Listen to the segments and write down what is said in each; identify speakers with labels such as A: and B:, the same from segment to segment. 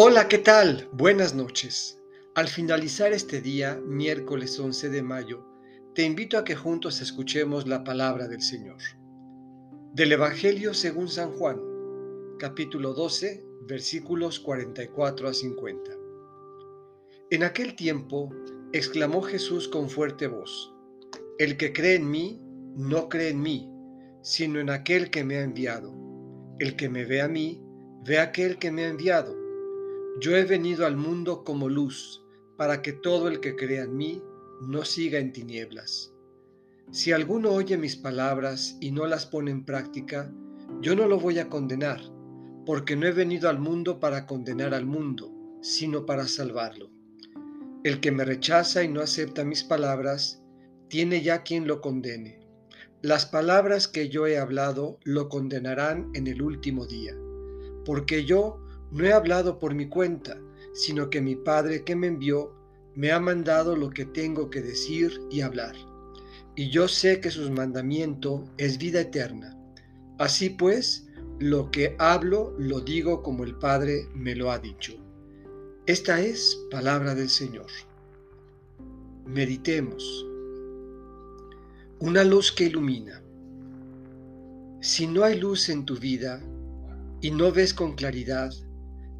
A: Hola, ¿qué tal? Buenas noches. Al finalizar este día, miércoles 11 de mayo, te invito a que juntos escuchemos la palabra del Señor. Del Evangelio según San Juan, capítulo 12, versículos 44 a 50. En aquel tiempo, exclamó Jesús con fuerte voz, El que cree en mí, no cree en mí, sino en aquel que me ha enviado. El que me ve a mí, ve a aquel que me ha enviado. Yo he venido al mundo como luz, para que todo el que crea en mí no siga en tinieblas. Si alguno oye mis palabras y no las pone en práctica, yo no lo voy a condenar, porque no he venido al mundo para condenar al mundo, sino para salvarlo. El que me rechaza y no acepta mis palabras, tiene ya quien lo condene. Las palabras que yo he hablado lo condenarán en el último día, porque yo no he hablado por mi cuenta, sino que mi Padre que me envió me ha mandado lo que tengo que decir y hablar. Y yo sé que su mandamiento es vida eterna. Así pues, lo que hablo lo digo como el Padre me lo ha dicho. Esta es palabra del Señor. Meditemos. Una luz que ilumina. Si no hay luz en tu vida y no ves con claridad,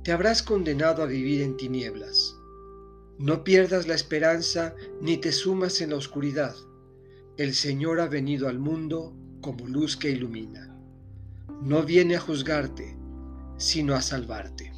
A: te habrás condenado a vivir en tinieblas. No pierdas la esperanza ni te sumas en la oscuridad. El Señor ha venido al mundo como luz que ilumina. No viene a juzgarte, sino a salvarte.